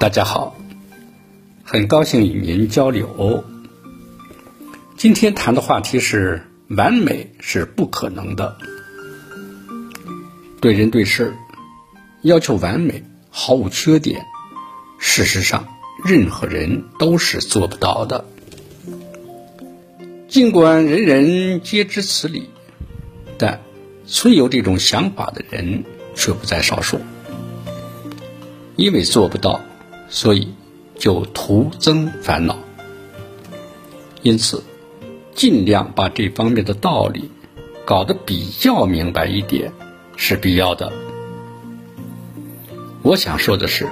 大家好，很高兴与您交流。今天谈的话题是：完美是不可能的。对人对事要求完美，毫无缺点，事实上，任何人都是做不到的。尽管人人皆知此理，但存有这种想法的人却不在少数。因为做不到。所以，就徒增烦恼。因此，尽量把这方面的道理搞得比较明白一点是必要的。我想说的是，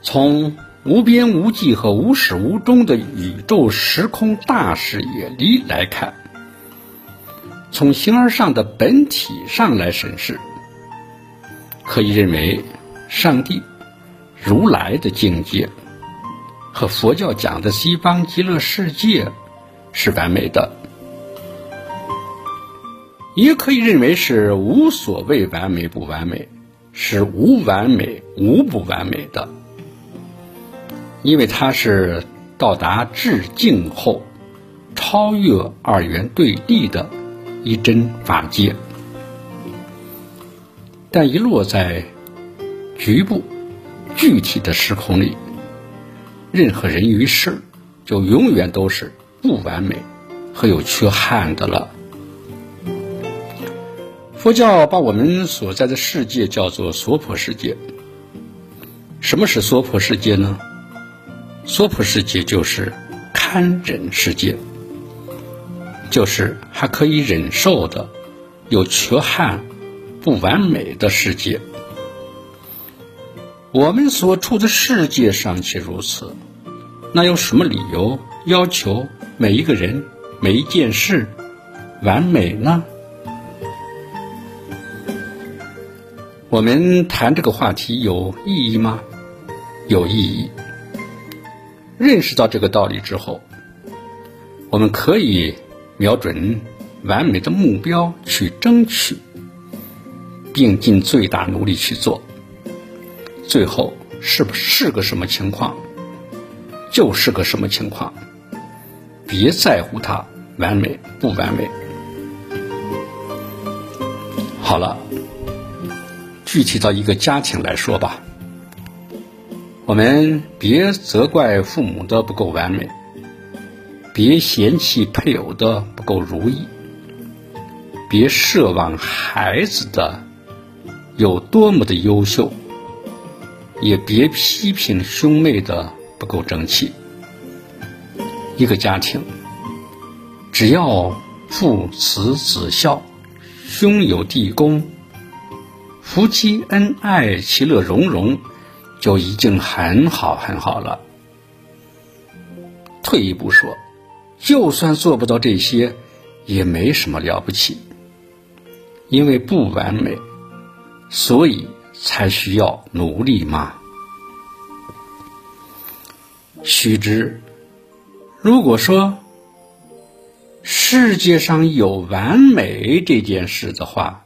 从无边无际和无始无终的宇宙时空大视野里来看，从形而上的本体上来审视，可以认为上帝。如来的境界和佛教讲的西方极乐世界是完美的，也可以认为是无所谓完美不完美，是无完美无不完美的，因为它是到达至境后超越二元对立的一真法界，但一落在局部。具体的时空里，任何人与事就永远都是不完美和有缺憾的了。佛教把我们所在的世界叫做娑婆世界。什么是娑婆世界呢？娑婆世界就是堪忍世界，就是还可以忍受的、有缺憾、不完美的世界。我们所处的世界尚且如此，那有什么理由要求每一个人、每一件事完美呢？我们谈这个话题有意义吗？有意义。认识到这个道理之后，我们可以瞄准完美的目标去争取，并尽最大努力去做。最后是不是个什么情况，就是个什么情况，别在乎它完美不完美。好了，具体到一个家庭来说吧，我们别责怪父母的不够完美，别嫌弃配偶的不够如意，别奢望孩子的有多么的优秀。也别批评兄妹的不够争气。一个家庭，只要父慈子孝，兄友弟恭，夫妻恩爱，其乐融融，就已经很好很好了。退一步说，就算做不到这些，也没什么了不起，因为不完美，所以。才需要努力吗？须知，如果说世界上有完美这件事的话，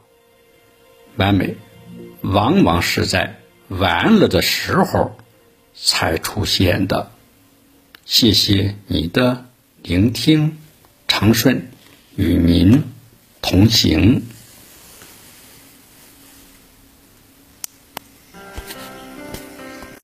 完美往往是在完了的时候才出现的。谢谢你的聆听，长顺与您同行。